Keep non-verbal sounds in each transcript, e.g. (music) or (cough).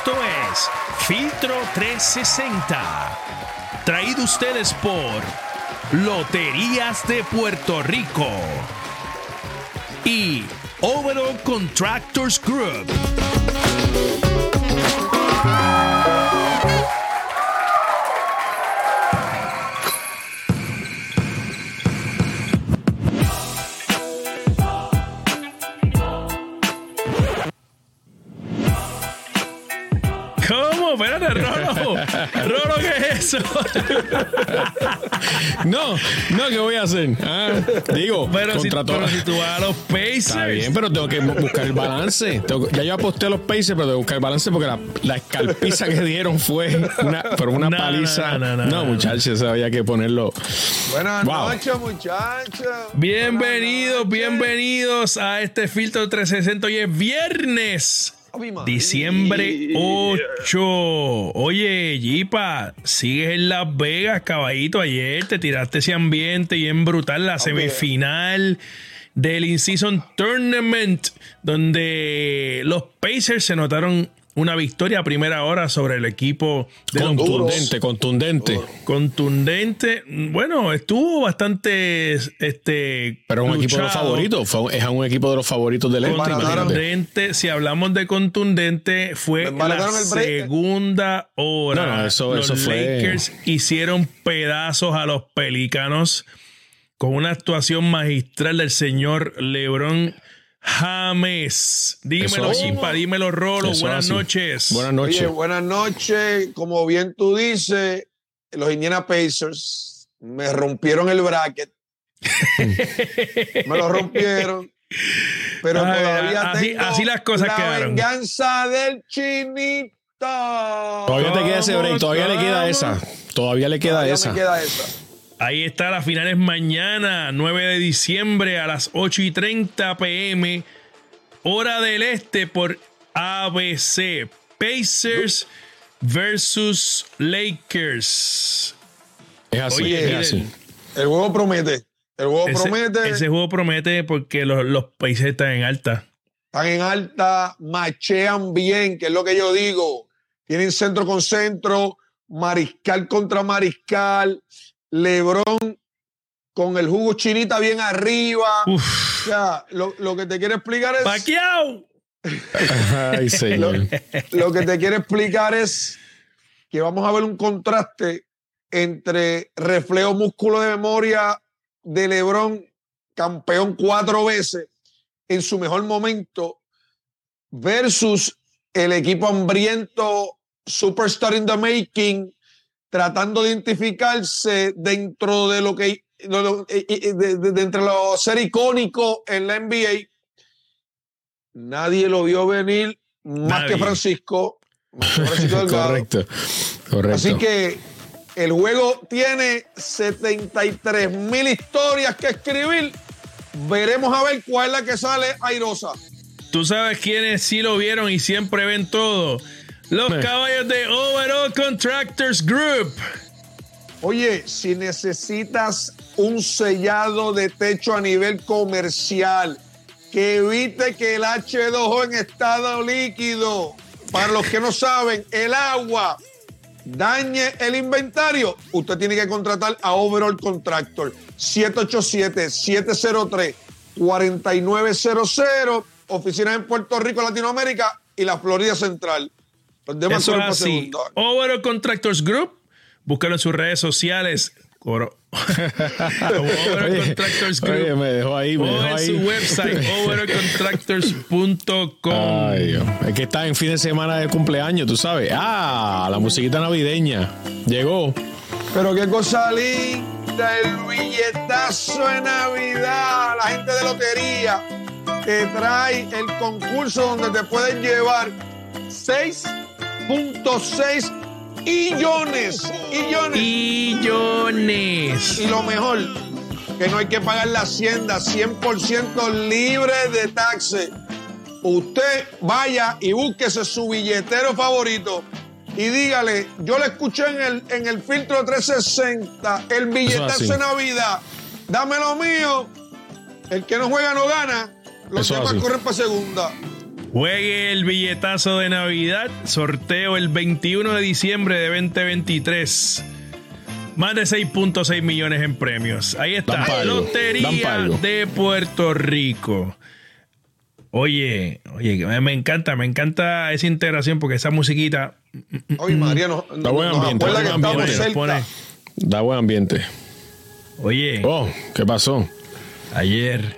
Esto es Filtro 360. Traído ustedes por Loterías de Puerto Rico y Overall Contractors Group. Eso? No, no, ¿qué voy a hacer? Ah, digo, Pero si, contra todo- pero si tú vas a los Pacers. Está bien, pero tengo que buscar el balance. Tengo- ya yo aposté a los Pacers, pero tengo que buscar el balance porque la, la escalpiza que dieron fue una, pero una No, paliza. no, no, No, no, no. muchachos, había que ponerlo. Buenas Wow. noches, muchachos. Bienvenidos, Buenas noches. bienvenidos a este filtro 360. Hoy es viernes. Diciembre 8. Oye, Jipa, sigues en Las Vegas, caballito. Ayer te tiraste ese ambiente bien brutal, la semifinal del In-Season Tournament, donde los Pacers se notaron una victoria a primera hora sobre el equipo de Contundente, contundente. contundente. Bueno, estuvo bastante este Pero es un equipo de los favoritos. Fue- es un equipo de los favoritos del este. Contundente, si hablamos de contundente, fue la segunda hora. No, no, eso- los eso fue- Lakers hicieron pedazos a los pelícanos con una actuación magistral del señor LeBron James. Dímelo. Chimpa, dímelo, Rolo. Eso Buenas así. noches. Buenas Oye, noches. buenas noches. Como bien tú dices, los Indiana Pacers me rompieron el bracket. (laughs) me lo rompieron. Pero Ay, todavía así- tengo así las cosas la quedaron. venganza del chinito. Todavía te queda ese break, todavía le queda esa. Todavía le queda Todavía esa. me queda esa. Ahí está, la final es mañana, 9 de diciembre a las 8 y 30 pm, hora del este por ABC. Pacers versus Lakers. Es así, Oye, es así. El juego promete. El juego Ese, promete. ese juego promete porque los, los Pacers están en alta. Están en alta, machean bien, que es lo que yo digo. Tienen centro con centro, mariscal contra mariscal, Lebrón con el jugo chinita bien arriba. Uf. O sea, lo, lo que te quiero explicar es. ¡Paquiao! (laughs) Ay, Lo, señor. lo que te quiero explicar es que vamos a ver un contraste entre reflejo músculo de memoria de Lebrón, campeón cuatro veces en su mejor momento, versus el equipo hambriento, superstar in the making, tratando de identificarse dentro de lo que de, lo- de- de- de- de entre lo ser icónico en la NBA. Nadie lo vio venir más Nadie. que Francisco. más que Francisco (laughs) Delgado. Correcto. Correcto. Así que el juego tiene 73 mil historias que escribir. Veremos a ver cuál es la que sale airosa. Tú sabes quiénes sí lo vieron y siempre ven todo. Los caballos de Overall Contractors Group. Oye, si necesitas un sellado de techo a nivel comercial que evite que el H2O en estado líquido, para los que no saben, el agua dañe el inventario, usted tiene que contratar a Overall Contractor 787-703-4900, oficinas en Puerto Rico, Latinoamérica y la Florida Central. Los demás Eso son es así. Overall Contractors Group. Búscalo en sus redes sociales. Coro. (laughs) Overall Oye, Contractors oye, Group. me dejó ahí, me o dejó en ahí. su website, overallcontractors.com. Ay, Dios. Es que está en fin de semana de cumpleaños, tú sabes. Ah, la musiquita navideña. Llegó. Pero qué cosa linda, el billetazo de Navidad, la gente de lotería te trae el concurso donde te pueden llevar 6.6 millones, millones. Millones. Y lo mejor, que no hay que pagar la hacienda, 100% libre de taxes. Usted vaya y búsquese su billetero favorito y dígale, yo le escuché en el, en el filtro 360, el billetazo de Navidad, dame lo mío. El que no juega no gana. Los Eso demás así. corren para segunda. Juegue el billetazo de Navidad. Sorteo el 21 de diciembre de 2023. Más de 6.6 millones en premios. Ahí está. Palo, Lotería de Puerto Rico. Oye, oye, me- encanta, me encanta esa integración porque esa musiquita Oye, María, Está buen nos ambiente, acuerda que está buen ambiente. pone. Da buen ambiente. Oye, Oh, ¿qué pasó? ayer,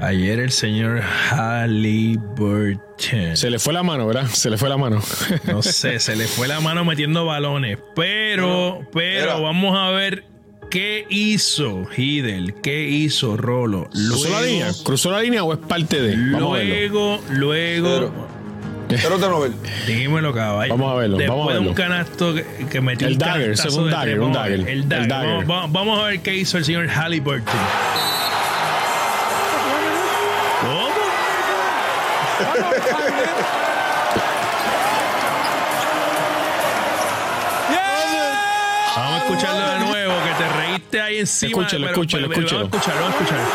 ayer el señor Halliburton, Se le fue la mano, ¿verdad? Se le fue la mano. (laughs) no sé, se le fue la mano metiendo balones, pero, pero vamos a ver qué hizo Hidel, qué hizo Rolo. ¿Cruzó la línea? ¿Cruzó la línea o es parte de? Vamos a verlo. Luego, luego, Pero te ver. dímelo caballo. Vamos a verlo, Después vamos a de un verlo. canasto que, que metió El dagger, un dagger, tres. un a dagger, El dagger. vamos a ver qué hizo el señor Halliburton. Reíste ahí encima. Escúchalo, pero- escúchalo, pero- escúchalo. Vamos a escucharlo, vamos a escucharlo.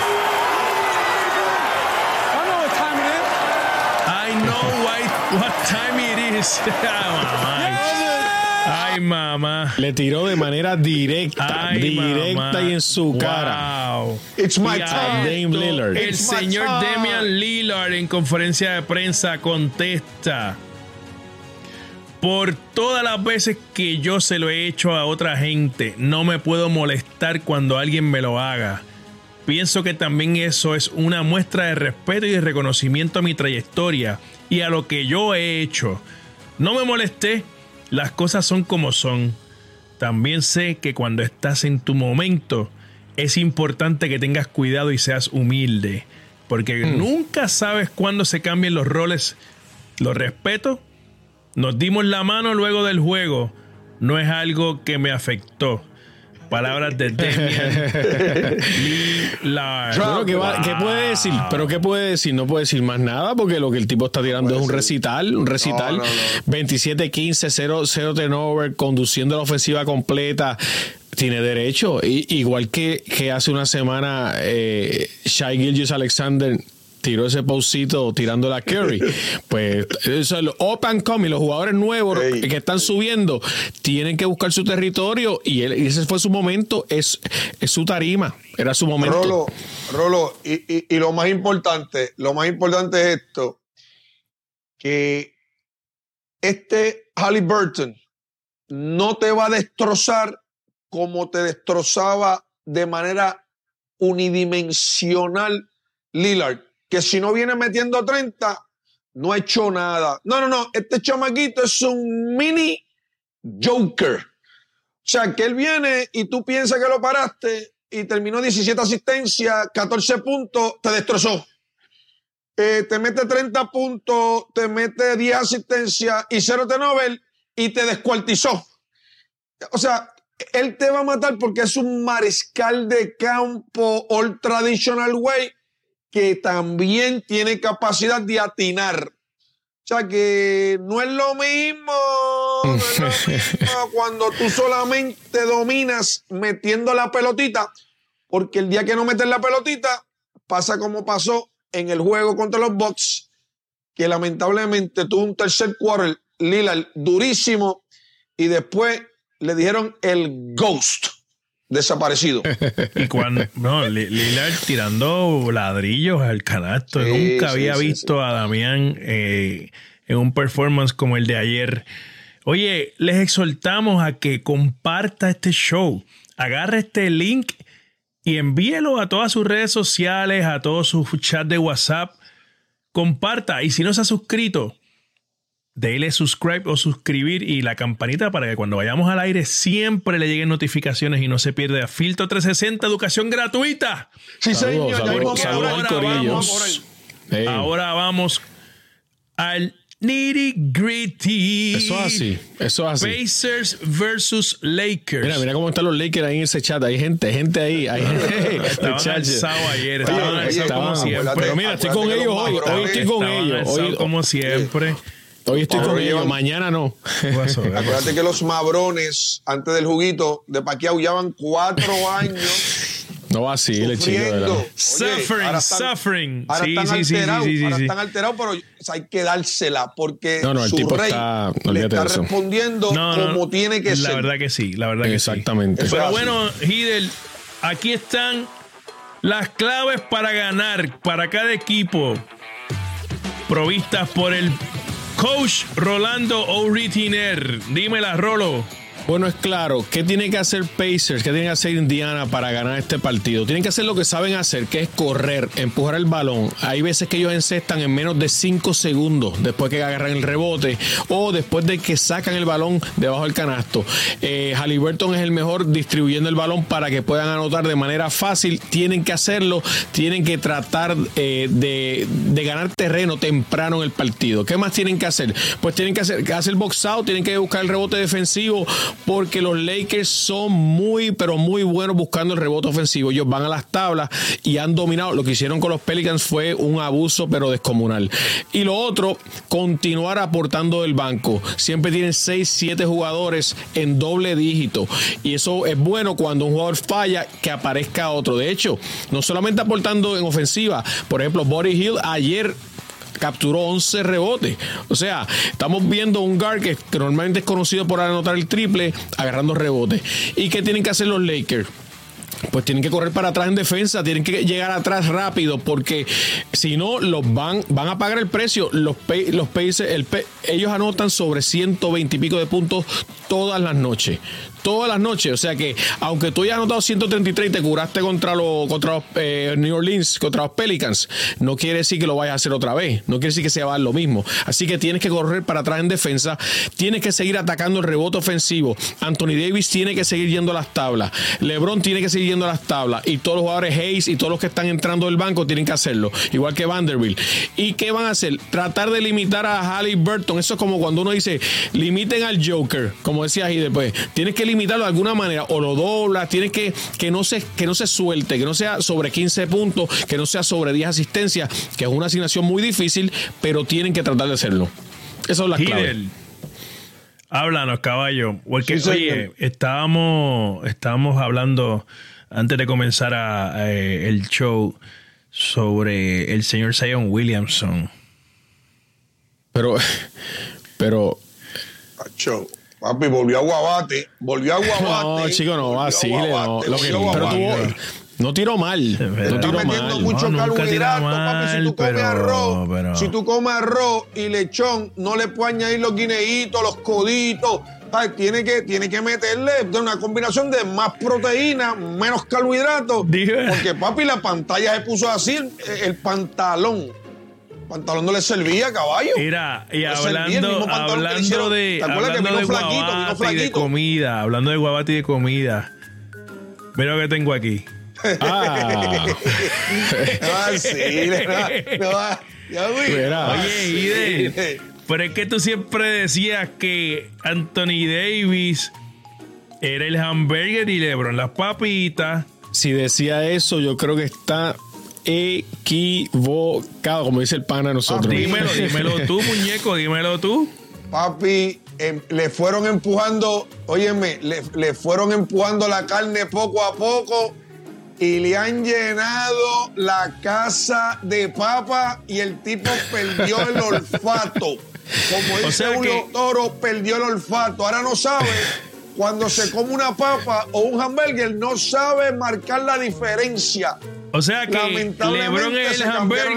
I know why, what time it is. Ay, (laughs) mamá. Ay, mamá. Le tiró de manera directa, Ay, directa mamá. y en su cara. Wow. It's my time. Dame Lillard. El It's señor. Damian Lillard en conferencia de prensa contesta. Por todas las veces que yo se lo he hecho a otra gente, no me puedo molestar cuando alguien me lo haga. Pienso que también eso es una muestra de respeto y de reconocimiento a mi trayectoria y a lo que yo he hecho. No me molesté, las cosas son como son. También sé que cuando estás en tu momento es importante que tengas cuidado y seas humilde, porque nunca sabes cuándo se cambien los roles. Lo respeto, nos dimos la mano luego del juego, no es algo que me afectó. Palabras de Damian (laughs) Lillard. Bueno, ¿qué, va- qué puede decir? ¿Pero qué puede decir? No puede decir más nada porque lo que el tipo está tirando es un recital, un recital. No, no, no. 27-15, 0, 0 turnover, conduciendo la ofensiva completa. Tiene derecho. Y, igual que, que hace una semana eh, Shai Gilgis Alexander tiró ese pausito tirando la Curry. (laughs) Pues eso es lo up and coming, los jugadores nuevos que están subiendo tienen que buscar su territorio y, él- y ese fue su momento, es, es su tarima, era su momento. Rolo, Rolo, y, y- y lo más importante, lo más importante es esto, que este Halliburton no te va a destrozar como te destrozaba de manera unidimensional Lillard, que si no viene metiendo 30, no ha hecho nada. No, no, no, este chamaquito es un mini Joker. O sea, que él viene y tú piensas que lo paraste y terminó 17 asistencias, 14 puntos, te destrozó. Eh, te mete 30 puntos, te mete 10 asistencias y 0 de Nobel y te descuartizó. O sea, él te va a matar porque es un mariscal de campo all traditional way que también tiene capacidad de atinar. O sea que no es lo mismo, no es lo mismo (laughs) cuando tú solamente dominas metiendo la pelotita, porque el día que no metes la pelotita pasa como pasó en el juego contra los Bucks, que lamentablemente tuvo un tercer quarter Lillard durísimo y después le dijeron el ghost desaparecido. Y cuando, no, Li- Lillard tirando ladrillos al canasto. Sí, Nunca sí, había sí, visto a Damián eh, en un performance como el de ayer. Oye, les exhortamos a que comparta este show. Agarre este link y envíelo a todas sus redes sociales, a todos sus chats de WhatsApp. Comparta. Y si no se ha suscrito, déle subscribe o suscribir y la campanita para que cuando vayamos al aire siempre le lleguen notificaciones y no se pierda Filtro 360, educación gratuita. Sí, Saludos, señor, saludos, saludos vamos Ahora vamos al nitty gritty. eso es así, eso es así. Pacers versus Lakers. Mira, mira cómo están los Lakers ahí en ese chat. Hay gente, gente ahí. Hay gente. (laughs) Estaban alzados ayer, estaban alzados como siempre. Pero mira, estoy con ellos los hoy. Hoy estoy con ellos. Hoy, como siempre. Hoy estoy con ellos. Mañana no. Acuérdate que los mabrones, antes del juguito de Paquiao, llevan cuatro (laughs) años No sufriendo. verdad. Oye, Suffering, ahora están- suffering. Ahora Sí, están sí, sí, alterados, sí, sí, ahora sí. están alterados, pero o sea, hay que dársela porque No, no, el su tipo rey está- le olvídate está eso. respondiendo No, no, como tiene que la ser. verdad que sí, la verdad que sí. Exactamente. Pero es así. bueno, Hidel, aquí están las claves para ganar para cada equipo, provistas por el coach Rolando O'Ritiner. Dímela, Rolo. Bueno, es claro, ¿qué tiene que hacer Pacers? ¿Qué tiene que hacer Indiana para ganar este partido? Tienen que hacer lo que saben hacer, que es correr, empujar el balón. Hay veces que ellos encestan en menos de 5 segundos después que agarran el rebote o después de que sacan el balón debajo del canasto. Eh, Halliburton es el mejor distribuyendo el balón para que puedan anotar de manera fácil. Tienen que hacerlo, tienen que tratar eh, de, de ganar terreno temprano en el partido. ¿Qué más tienen que hacer? Pues tienen que hacer, hacer box out, tienen que buscar el rebote defensivo porque los Lakers son muy, pero muy buenos buscando el rebote ofensivo. Ellos van a las tablas y han dominado. Lo que hicieron con los Pelicans fue un abuso, pero descomunal. Y lo otro, continuar aportando del banco. Siempre tienen 6, 7 jugadores en doble dígito. Y eso es bueno cuando un jugador falla, que aparezca otro. De hecho, no solamente aportando en ofensiva. Por ejemplo, Body Hill ayer capturó 11 rebotes. O sea, estamos viendo un guard que, normalmente es conocido por anotar el triple, agarrando rebotes. ¿Y qué tienen que hacer los Lakers? Pues tienen que correr para atrás en defensa, tienen que llegar atrás rápido, porque si no, los van, van a pagar el precio. Los, Pe- los el ellos anotan sobre 120 y pico de puntos todas las noches. Todas las noches. O sea que, aunque tú hayas anotado 133 y te curaste contra los, contra los eh, New Orleans, contra los Pelicans, no quiere decir que lo vayas a hacer otra vez. No quiere decir que se va a lo mismo. Así que tienes que correr para atrás en defensa. Tienes que seguir atacando el rebote ofensivo. Anthony Davis tiene que seguir yendo a las tablas. LeBron tiene que seguir yendo a las tablas. Y todos los jugadores Hayes y todos los que están entrando del banco tienen que hacerlo. Igual que Vanderbilt. ¿Y qué van a hacer? Tratar de limitar a Halliburton. Eso es como cuando uno dice, limiten al Joker. Como decía ahí después. Tienes que limitarlo de alguna manera. O lo doblas. Tienes que que no, se, que no se suelte. Que no sea sobre 15 puntos. Que no sea sobre 10 asistencias. Que es una asignación muy difícil. Pero tienen que tratar de hacerlo. Esas son las claves. Hidel. Háblanos, caballo. Porque, Sí, oye, estábamos, estábamos hablando antes de comenzar a- el show sobre el señor Zion Williamson. Pero, pero Acho, Papi, volvió a Guabate. Volvió a Guabate. No, chico, no vacile. No, Lo que- pero tuvo, no tiró mal. No Está tiró metiendo mal. mucho No, carbohidrato, papi. Si tú comes pero- arroz, pero- si tú comes arroz y lechón, no le puedes añadir los guineitos, los coditos. Ay, tiene que, tiene que meterle de una combinación de más proteína, menos carbohidratos. Porque, papi, la pantalla se puso así, el, el pantalón. Pantalón no le servía, caballo. Mira, y No hablando, hablando de, ¿Te acuerdas que hablando de vino flaquito, y de flaquito? comida, hablando de guabate y de comida. Mira lo que tengo aquí. Ah, No vacile, no, no, ya vi. Mira. Oye, Ide, pero es que tú siempre decías que Anthony Davis era el hamburger y LeBron las papitas. si decía eso, yo creo que está equivocado, como dice el pana de nosotros. Dímelo, dímelo tú, (laughs) muñeco, dímelo tú. Papi, em, le fueron empujando, óyeme, le, le fueron empujando la carne poco a poco y le han llenado la casa de papa y el tipo perdió el (laughs) olfato. Como dice sea Julio que- Toro, perdió el olfato. Ahora no sabe, cuando se come una papa o un hamburger, no sabe marcar la diferencia. O sea que Lamentablemente LeBron es el hamburger.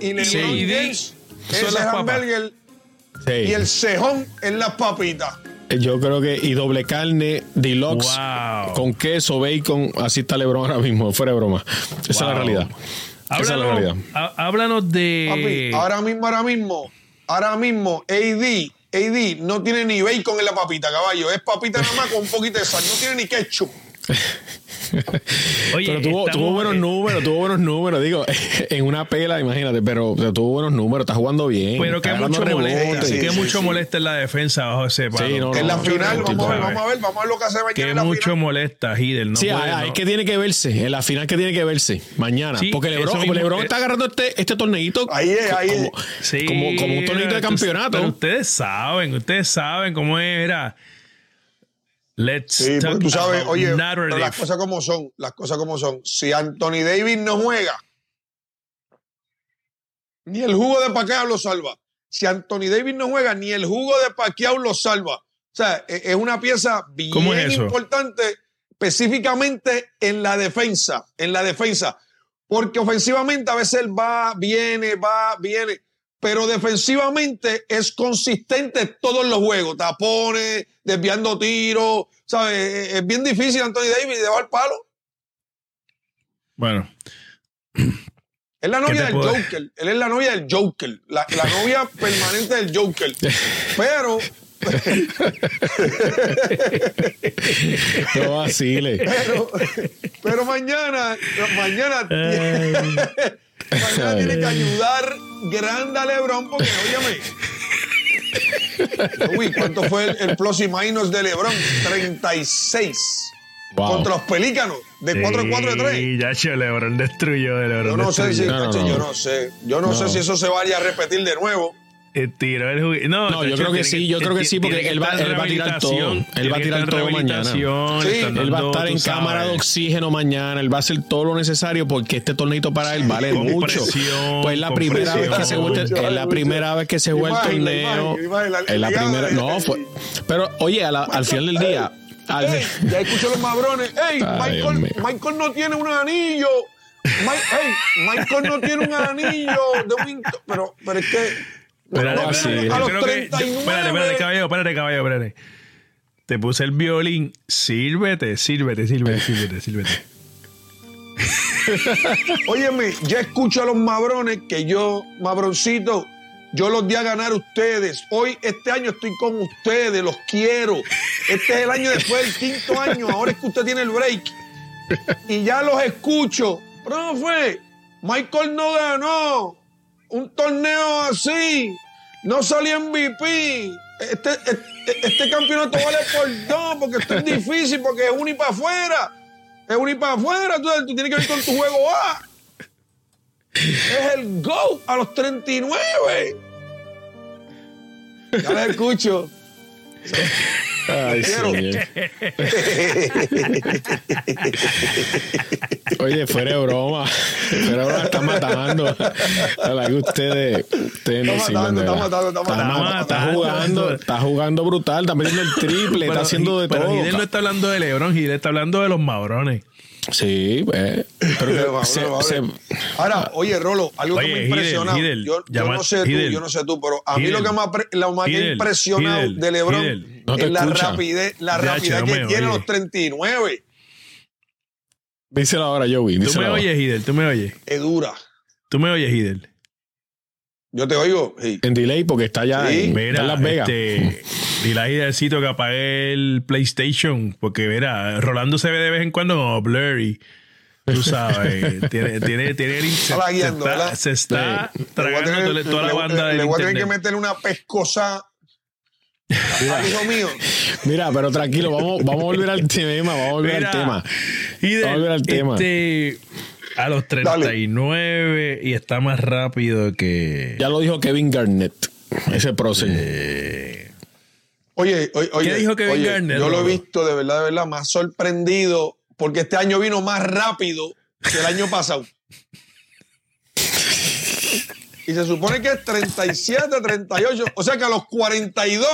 y LeBron Sí. James Son es las el hamburger Sí. y el cejón es las papitas. Yo creo que, y doble carne, deluxe, Wow. con queso, bacon, así está Lebron ahora mismo, fuera de broma. Esa es la realidad. Esa es la Háblanos, realidad. há- háblanos de. Papi, ahora mismo, ahora mismo, ahora mismo, AD, AD no tiene ni bacon en la papita, caballo. Es papita nada más con un poquito de sal. No tiene ni ketchup. (laughs) Oye, pero tuvo, estamos- tuvo buenos eh, números, tuvo buenos números, digo, (laughs) en una pela, imagínate, pero, pero tuvo buenos números, está jugando bien. Pero que mucho molesta, sí, que sí, mucho sí. molesta en la defensa bajo ese palo. Sí, no, en la no, final, no, vamos a ver, vamos a ver, vamos a ver lo que hace mañana Que en la mucho final. molesta, Hidel. No sí, puede, hay, hay no. que tiene que verse, en la final que tiene que verse, mañana. Sí, porque Lebron, mismo, Lebron eh, está agarrando este, este torneito Ahí es, ahí es. como, Sí, como, como un torneito de campeonato. Pero ustedes saben, ustedes saben cómo era. Let's Sí, talk porque tú sabes, about oye, pero las cosas como son, las cosas como son. Si Anthony Davis no juega, ni el jugo de Pacquiao lo salva. Si Anthony Davis no juega, ni el jugo de Pacquiao lo salva. O sea, e- es una pieza bien importante, específicamente en la defensa, en la defensa. Porque ofensivamente a veces él va, viene, va, viene. Pero defensivamente es consistente todos los juegos. Tapones, desviando tiros. ¿Sabes? Es- bien difícil Anthony Davis de el palo. Bueno, Es la novia del puedo- Joker. Él es la novia del Joker. La, la novia (laughs) permanente del Joker. Pero, No vacile. (laughs) pero, pero mañana, mañana, (laughs) mañana tiene que ayudar grande a LeBron porque, óyeme. Uy, ¿cuánto fue el, el plus y minus de LeBron? 36 Wow. contra los Pelícanos de 4 de 4 de 3. Y ya che, LeBron destruyó, LeBron Yo no sé si, destruyó. No, no, tacho, no. yo no sé, yo no, sé si eso se vaya a repetir de nuevo. Tiró el jugu- No, No, yo creo que sí, yo creo que sí, porque él va- él a tirar todo. Él va a tirar todo mañana. Sí, Él va a estar en cámara de oxígeno mañana. Él va a hacer todo lo necesario porque este torneito para él vale Con mucho. presión, pues es la primera vez que se vuelve, es la primera vez que se juega el torneo. Es la primera. No, fue. Pero oye, a la- al final del día. al- Ey, ya escucho los mabrones. Ey, Ay, Michael, no tiene un anillo. Mi- ey, Michael no tiene un anillo de un int- pero, pero es que Espérate, no, espérate, sí. a los creo que- 39. Espérate, espérate, caballero, espérate, caballero, espérate. Te puse el violín. Sírvete, sírvete, sírvete, sírvete, sírvete. (laughs) Óyeme, ya escucho a los mabrones que yo, mabroncito, yo los di a ganar a ustedes. Hoy, este año estoy con ustedes, los quiero. Este es el año después del quinto año, ahora es que usted tiene el break. Y ya los escucho. Profe, Michael no ganó un torneo así. No salió MVP. Este, este, este campeonato vale por dos, porque esto es difícil, porque es uno y para afuera. Es uno y para afuera. Tú, tienes que ir con tu juego A. Es el GO a los 39. Ya les escucho. Ay, quiero. señor. (laughs) Oye, fuera de broma. Fuera de broma, está matando. A la que ustedes, ustedes no Está matando, está matando, está Está, matando. ma- está matando. jugando, está jugando brutal, está metiendo el triple, está Pero- haciendo de pero todo. Gidel no está hablando de LeBron, Gidel está hablando de los mabrones. Sí, pues. Pero se- se- Ahora, oye, Rolo, algo Oye, que me impresiona. Hidel, yo, yo no sé tú, yo no sé tú, pero a mí Hidel. lo que me ha, lo más Hidel, impresionado Hidel, de LeBron Hidel. No te es la escucha. rapidez, la Ya, che, rapidez no que me tiene a oye. los 39. díselo ahora, Joey. Tú díselo me ahora. oyes, Hidel, tú me oyes. Es dura. Tú me oyes, Hidel. Yo te oigo. sí. En delay porque está ya Sí. en, Mira, en Las Vegas. este, dile a Hidelcito que apague el PlayStation, porque mira, Rolando se ve de vez en cuando como blurry. Tú sabes, (laughs) tiene, tiene, tiene el se, Está se está, se está Le a tragando tener- toda, la le- banda le, del le voy a tener que meterle una pescosa al hijo mío. Mira, pero tranquilo, vamos, vamos a volver al tema. Vamos a volver Mira, al tema. Hidel, Vamos a volver al tema. este, a los 39 y está más rápido que... Ya lo dijo Kevin Garnett. Ese próximo. Oye, oye, oye, dijo Kevin oye, Garnett, Yo lo he visto de verdad, de verdad, más sorprendido porque este año vino más rápido que el año pasado. Y se supone que es 37, 38. O sea que a los 42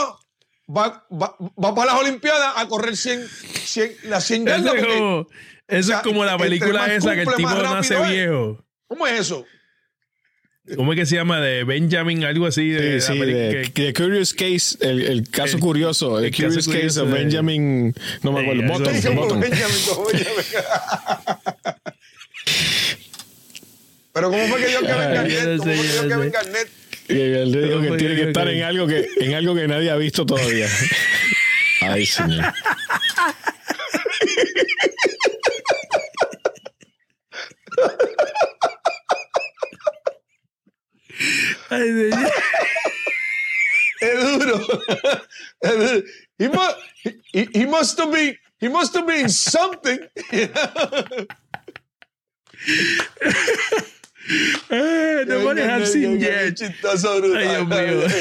va, va, va para las Olimpiadas a correr 100, 100 las 100 Eso yardas. es porque- como, eso sea, es como la película esa que el tipo nace es. viejo. ¿Cómo es eso? ¿Cómo es que se llama? De Benjamin, algo así. De, Sí, sí, de, que- de Curious Case, el, el caso El- curioso, el, el caso Curious Case de Benjamin, no me acuerdo, eso Button, sí. Button. Benjamin, como Benjamin. (laughs) Pero ¿cómo fue que dio Kevin Ay, Garnett? yo no ¿Cómo fue que yo no Kevin. Garnett? Y él le dijo Pero que fue tiene que que- estar que- en algo que, en algo que nadie ha visto todavía. (laughs) Ay, señor. Ay, señor. Es duro. Es duro. He, mu- he, he must have been, he must have been something. (laughs) Eh, no dejar sin jet. chistoso, brutal. Ay, Dios mío.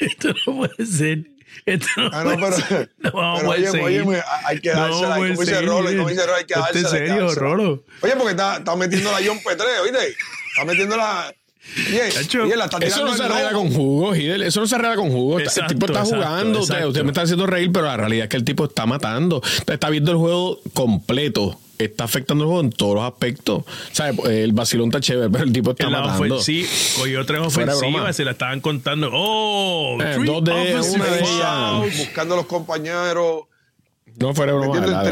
esto no puede ser. Esto no, Ah, no, puede pero, ser. No vamos pero a oye, seguir. oye, hay que No dársela. a como dice. Rolo, como dice Rolo, hay que dársela. es hay que serio. Rolo. Oye, porque está, está metiendo la John Petre, oíste. Está metiendo la. Está Eso no se arregla con jugo, Hidel. Eso no se arregla con jugo. el tipo está exacto, jugando. Usted, exacto. usted me está haciendo reír, pero la realidad es que el tipo está matando. Usted está viendo el juego completo. Está afectando el juego en todos los aspectos. ¿Sabe? El vacilón está chévere, pero el tipo está matando. ofensiva, cogió tres ofensivas, se la estaban contando. Oh, Eh, dos de- una de ellas. Buscando a los compañeros, No fuera broma. metiendo verdad.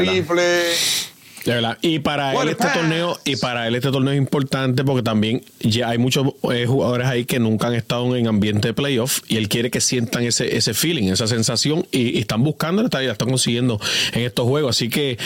De verdad. Y para él este pass. torneo, y para él este torneo es importante porque también ya hay muchos eh, jugadores ahí que nunca han estado en ambiente de playoff y él quiere que sientan ese, ese feeling, esa sensación y, y están buscando, y la están consiguiendo en estos juegos. Así que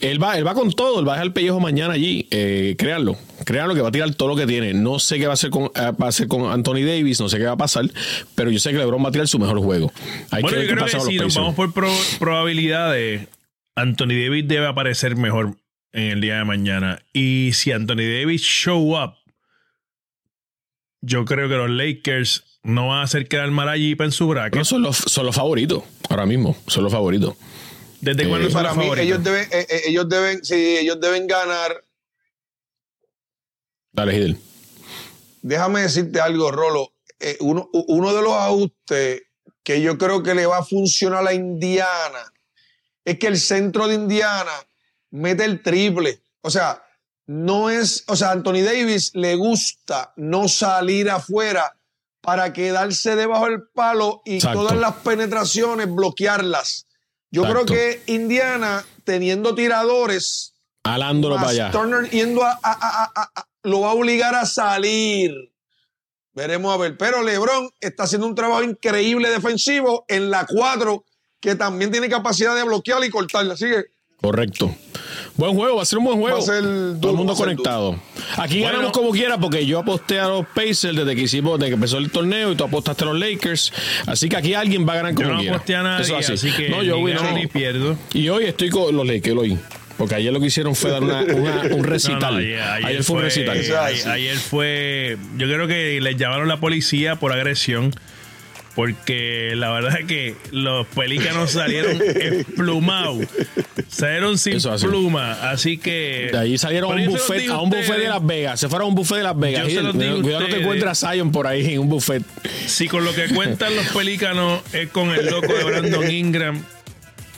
él va, él va con todo, él va a dejar el pellejo mañana allí, eh, créanlo, créanlo que va a tirar todo lo que tiene. No sé qué va a hacer con, eh, va a hacer con Anthony Davis, no sé qué va a pasar, pero yo sé que LeBron va a tirar su mejor juego. Hay Bueno, que ver yo qué creo pasa que si nos vamos por pro- probabilidades, Anthony Davis debe aparecer mejor en el día de mañana. Y si Anthony Davis show up, yo creo que los Lakers no van a hacer quedar mal allí en su bracket. No, son los, son los favoritos, ahora mismo, son los favoritos. ¿Desde eh, cuándo son Para los mí, favoritos? ellos deben, eh, eh, ellos deben, sí, ellos deben ganar. Dale, Hidel. Déjame decirte algo, Rolo. Eh, uno, uno de los ajustes que yo creo que le va a funcionar a Indiana es que el centro de Indiana mete el triple. O sea, no es, o sea, Anthony Davis le gusta no salir afuera para quedarse debajo del palo y Exacto. todas las penetraciones bloquearlas. Yo Exacto. creo que Indiana, teniendo tiradores, Alándolo para allá. Turner yendo a, a- a- a- a- lo va a obligar a salir. Veremos a ver. Pero LeBron está haciendo un trabajo increíble defensivo en la 4, que también tiene capacidad de bloquear y cortarla. Así que Correcto. Buen juego, va a ser un buen juego. Va a ser Todo el mundo conectado. Aquí Bueno. ganamos como quiera porque yo aposté a los Pacers desde que hicimos, desde que empezó el torneo y tú apostaste a los Lakers. Así que aquí alguien va a ganar como Yo no quiera. aposté a nadie, Eso es así. que no, yo ni voy, gano no. ni pierdo. Y hoy estoy con los Lakers hoy. Porque ayer lo que hicieron fue dar una- (laughs) una- un recital. no, ayer, ayer ayer fue un recital. Ayer fue. Yo creo que les llamaron la policía por agresión. Porque la verdad es que los pelícanos salieron esplumados. Salieron sin así. pluma. Así que. De ahí salieron a un buffet, digo a un buffet ustedes, de Las Vegas. Se fueron a un buffet de Las Vegas. Yo se Gil, los digo cuidado no te ustedes. encuentras a Zion por ahí en un buffet. Si con lo que cuentan los pelícanos es con el loco de Brandon Ingram.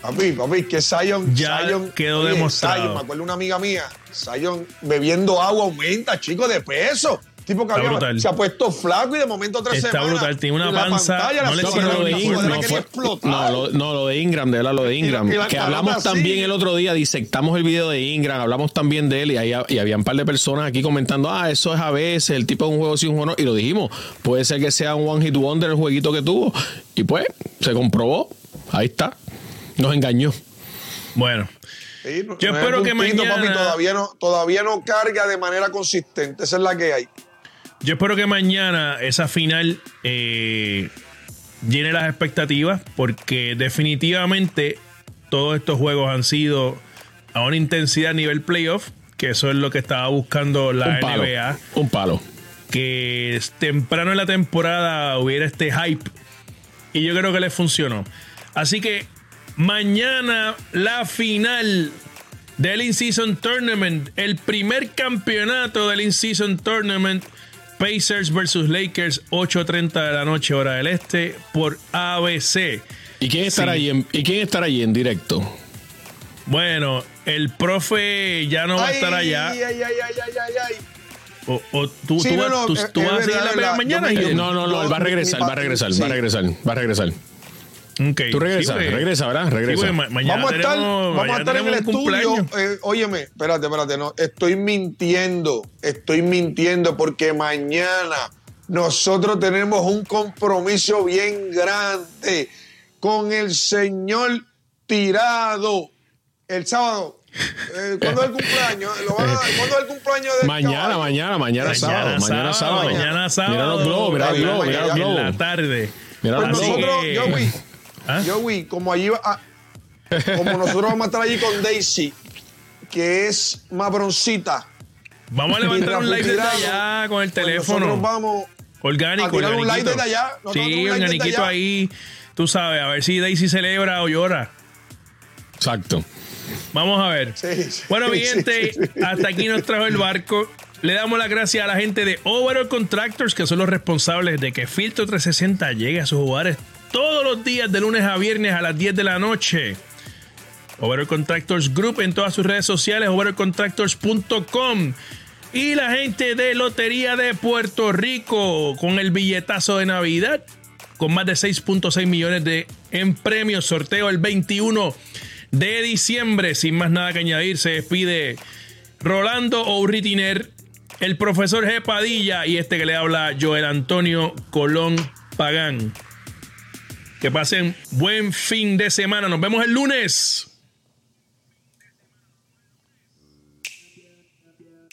Papi, papi, que Zion, Ya Zion- quedó demostrado. Zion, me acuerdo una amiga mía, Zion bebiendo agua aumenta, chico, de peso. Tipo que Está había- se ha puesto flaco y de momento tres Está semanas. brutal, tiene una panza, pantalla, no le No, pero lo de Ingram no quería fue. explotar. No, lo, no, lo de Ingram, de verdad, lo de Ingram. Y la que hablamos así. también el otro día, disectamos el video de Ingram, hablamos también de él y, ahí, y había un par de personas aquí comentando, ah, eso es a veces, el tipo de un juego sin un juego no", Y lo dijimos, puede ser que sea un one hit wonder el jueguito que tuvo. Y pues, se comprobó. Ahí está. Nos engañó. Bueno, Sí, no- Yo es espero que mañana- papi, todavía, no, todavía no carga de manera consistente. Esa es la que hay. Yo espero que mañana esa final eh, llene las expectativas. Porque definitivamente todos estos juegos han sido a una intensidad a nivel playoff. Que eso es lo que estaba buscando la un palo. NBA. Un palo. que temprano en la temporada hubiera este hype y yo creo que les funcionó. Así que mañana la final del In-Season Tournament, el primer campeonato del In-Season Tournament, Pacers versus Lakers, 8.30 de la noche hora del este por ABC. ¿Y quién estará, Sí. allí, en, ¿y quién estará allí en directo? Bueno, el profe ya no va a estar allá. Ay, ay, ay, ay, ay, ay, ay. O, o tú, Sí, tú no, vas- no, tú- es- tú es vas a seguir la mañana. Yo no, no, no, él va a regresar, va a regresar, sí. va a regresar, va a regresar. Ok. Tú regresas, porque- regresa, ¿verdad? Regresa. ma- mañana Vamos a estar, tenemos- vamos a mañana estar en el estudio. cumpleaños. Eh, óyeme, espérate, espérate, no, estoy mintiendo, estoy mintiendo porque mañana nosotros tenemos un compromiso bien grande con el señor Tirado el sábado. Eh, ¿Cuándo es el cumpleaños? ¿Lo van a- ¿Cuándo es el cumpleaños del Mañana, mañana, mañana, Mañana sábado, mañana sábado. Mañana sábado. Mira los globos, mira los globos, mira los mañana, En la globos. tarde. Mira Pues globos. nosotros, que- Joey, ¿Ah? Joey, como allí va a- como nosotros vamos a estar allí con Daisy, que es más broncita. Vamos a levantar un live desde allá con el teléfono. Nosotros vamos, Orgánico. A tirar un light orgánico. desde allá. Nosotros Sí, un allá. ahí. Tú sabes, a ver si Daisy celebra o llora. Exacto. Vamos a ver. Sí, sí, bueno, mi sí, gente, sí, sí. hasta aquí nos trajo el barco. Le damos las gracias a la gente de Overall Contractors, que son los responsables de que Filtro 360 llegue a sus hogares todos los días, de lunes a viernes a las 10 de la noche. Overall Contractors Group en todas sus redes sociales, overallcontractors.com. Y la gente de Lotería de Puerto Rico con el billetazo de Navidad, con más de 6.6 millones de en premios. Sorteo el 21 de diciembre. Sin más nada que añadir, se despide Rolando Ourritiner, el profesor G. Padilla y este que le habla Joel Antonio Colón Pagán. Que pasen buen fin de semana. Nos vemos el lunes.